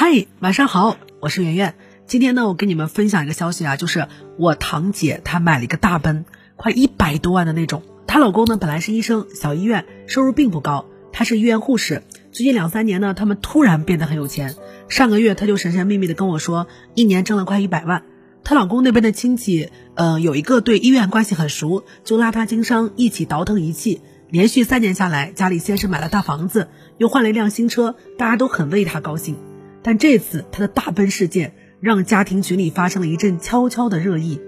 嗨，晚上好，我是圆圆。今天呢，我跟你们分享一个消息啊，就是我堂姐她买了一个大奔，快一百多万的那种。她老公呢本来是医生，小医院，收入并不高。她是医院护士。最近两三年呢，他们突然变得很有钱。上个月她就神神秘秘的跟我说，一年挣了快一百万。她老公那边的亲戚，呃，有一个对医院关系很熟，就拉她经商，一起倒腾仪器。连续三年下来，家里先是买了大房子，又换了一辆新车，大家都很为她高兴。但这次他的大奔事件让家庭群里发生了一阵悄悄的热议。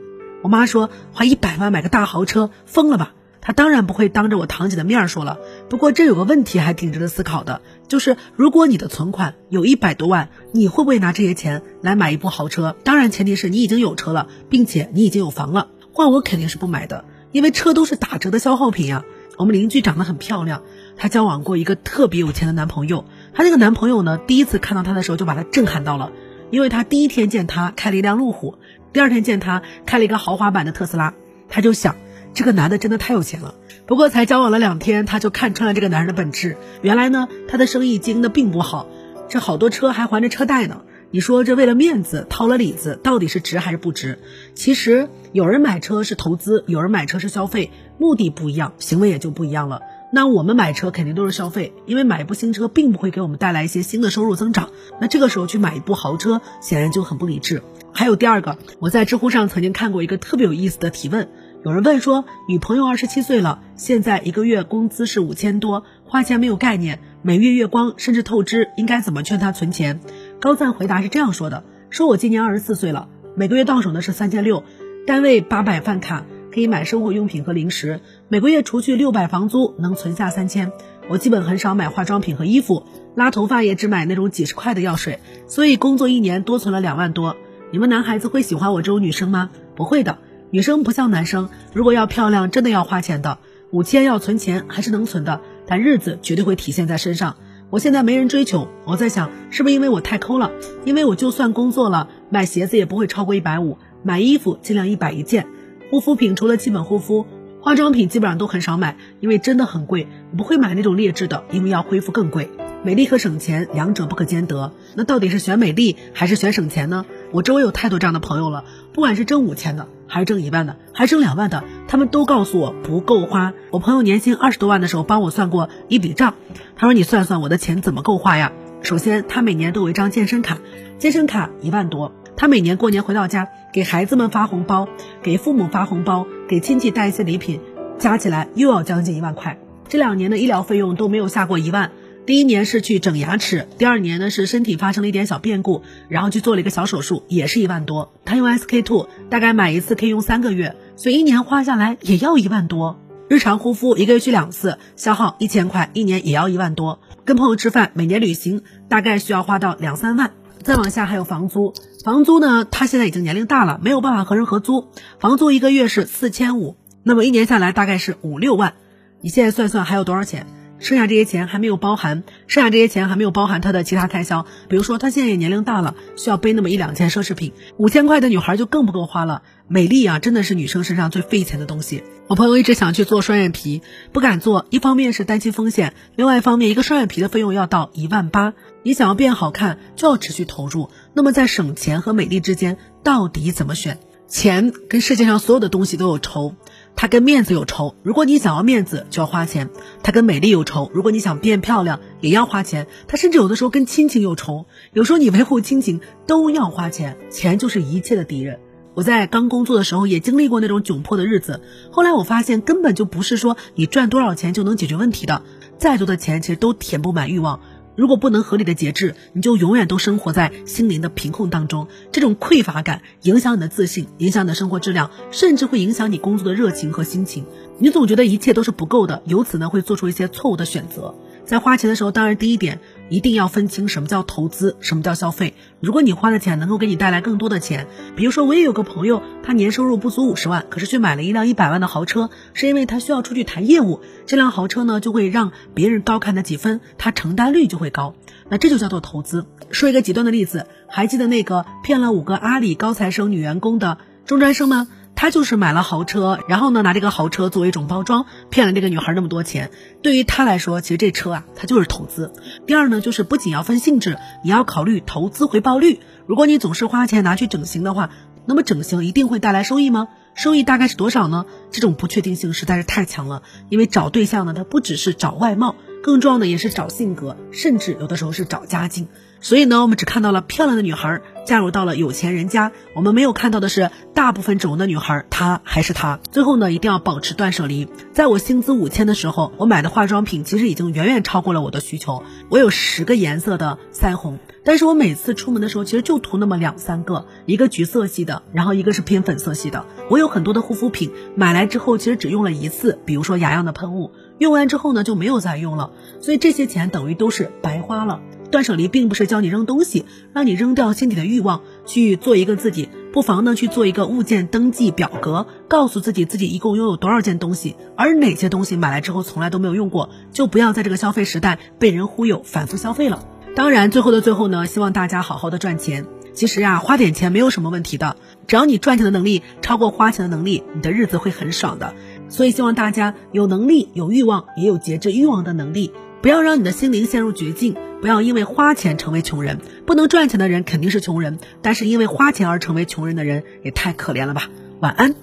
我妈说花一百万买个大豪车，疯了吧？她当然不会当着我堂姐的面说了。不过这有个问题还挺值得思考的，就是如果你的存款有一百多万，你会不会拿这些钱来买一部豪车？当然前提是你已经有车了，并且你已经有房了。换我肯定是不买的，因为车都是打折的消耗品呀。我们邻居长得很漂亮，她交往过一个特别有钱的男朋友。她那个男朋友呢，第一次看到她的时候就把她震撼到了，因为她第一天见她开了一辆路虎，第二天见她开了一个豪华版的特斯拉，她就想这个男的真的太有钱了。不过才交往了两天，她就看穿了这个男人的本质。原来呢，他的生意经营的并不好，这好多车还还着车贷呢。你说这为了面子掏了里子，到底是值还是不值？其实有人买车是投资，有人买车是消费，目的不一样，行为也就不一样了。那我们买车肯定都是消费，因为买一部新车并不会给我们带来一些新的收入增长。那这个时候去买一部豪车，显然就很不理智。还有第二个，我在知乎上曾经看过一个特别有意思的提问，有人问说，女朋友二十七岁了，现在一个月工资是五千多，花钱没有概念，每月月光甚至透支，应该怎么劝她存钱？高赞回答是这样说的：说我今年二十四岁了，每个月到手的是三千六，单位八百饭卡可以买生活用品和零食，每个月除去六百房租能存下三千。我基本很少买化妆品和衣服，拉头发也只买那种几十块的药水，所以工作一年多存了两万多。你们男孩子会喜欢我这种女生吗？不会的，女生不像男生，如果要漂亮，真的要花钱的。五千要存钱还是能存的，但日子绝对会体现在身上。我现在没人追求，我在想是不是因为我太抠了？因为我就算工作了，买鞋子也不会超过一百五，买衣服尽量一百一件，护肤品除了基本护肤，化妆品基本上都很少买，因为真的很贵，不会买那种劣质的，因为要恢复更贵。美丽和省钱两者不可兼得，那到底是选美丽还是选省钱呢？我周围有太多这样的朋友了，不管是挣五千的，还是挣一万的，还是挣两万的，他们都告诉我不够花。我朋友年薪二十多万的时候，帮我算过一笔账，他说你算算我的钱怎么够花呀？首先，他每年都有一张健身卡，健身卡一万多，他每年过年回到家，给孩子们发红包，给父母发红包，给亲戚带一些礼品，加起来又要将近一万块。这两年的医疗费用都没有下过一万。第一年是去整牙齿，第二年呢是身体发生了一点小变故，然后去做了一个小手术，也是一万多。他用 SK two，大概买一次可以用三个月，所以一年花下来也要一万多。日常护肤一个月去两次，消耗一千块，一年也要一万多。跟朋友吃饭，每年旅行大概需要花到两三万。再往下还有房租，房租呢，他现在已经年龄大了，没有办法和人合租，房租一个月是四千五，那么一年下来大概是五六万。你现在算算还有多少钱？剩下这些钱还没有包含，剩下这些钱还没有包含他的其他开销，比如说他现在也年龄大了，需要背那么一两件奢侈品，五千块的女孩就更不够花了。美丽啊，真的是女生身上最费钱的东西。我朋友一直想去做双眼皮，不敢做，一方面是担心风险，另外一方面一个双眼皮的费用要到一万八，你想要变好看就要持续投入。那么在省钱和美丽之间，到底怎么选？钱跟世界上所有的东西都有仇。它跟面子有仇，如果你想要面子就要花钱；它跟美丽有仇，如果你想变漂亮也要花钱；它甚至有的时候跟亲情有仇，有时候你维护亲情都要花钱，钱就是一切的敌人。我在刚工作的时候也经历过那种窘迫的日子，后来我发现根本就不是说你赚多少钱就能解决问题的，再多的钱其实都填不满欲望。如果不能合理的节制，你就永远都生活在心灵的贫困当中。这种匮乏感影响你的自信，影响你的生活质量，甚至会影响你工作的热情和心情。你总觉得一切都是不够的，由此呢会做出一些错误的选择。在花钱的时候，当然第一点一定要分清什么叫投资，什么叫消费。如果你花的钱能够给你带来更多的钱，比如说我也有个朋友，他年收入不足五十万，可是却买了一辆一百万的豪车，是因为他需要出去谈业务。这辆豪车呢就会让别人高看他几分，他承担率就会高。那这就叫做投资。说一个极端的例子，还记得那个骗了五个阿里高材生女员工的中专生吗？他就是买了豪车，然后呢拿这个豪车作为一种包装，骗了这个女孩那么多钱。对于他来说，其实这车啊，他就是投资。第二呢，就是不仅要分性质，也要考虑投资回报率。如果你总是花钱拿去整形的话，那么整形一定会带来收益吗？收益大概是多少呢？这种不确定性实在是太强了。因为找对象呢，它不只是找外貌，更重要的也是找性格，甚至有的时候是找家境。所以呢，我们只看到了漂亮的女孩嫁入到了有钱人家，我们没有看到的是大部分整容的女孩，她还是她。最后呢，一定要保持断舍离。在我薪资五千的时候，我买的化妆品其实已经远远超过了我的需求。我有十个颜色的腮红，但是我每次出门的时候，其实就涂那么两三个，一个橘色系的，然后一个是偏粉色系的。我有很多的护肤品，买来之后其实只用了一次，比如说雅漾的喷雾，用完之后呢就没有再用了，所以这些钱等于都是白花了。断舍离并不是教你扔东西，让你扔掉心底的欲望，去做一个自己。不妨呢去做一个物件登记表格，告诉自己自己一共拥有多少件东西，而哪些东西买来之后从来都没有用过，就不要在这个消费时代被人忽悠，反复消费了。当然，最后的最后呢，希望大家好好的赚钱。其实呀，花点钱没有什么问题的，只要你赚钱的能力超过花钱的能力，你的日子会很爽的。所以希望大家有能力、有欲望，也有节制欲望的能力。不要让你的心灵陷入绝境，不要因为花钱成为穷人。不能赚钱的人肯定是穷人，但是因为花钱而成为穷人的人也太可怜了吧。晚安。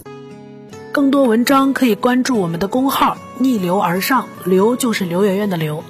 更多文章可以关注我们的公号“逆流而上”，流就是刘媛媛的刘。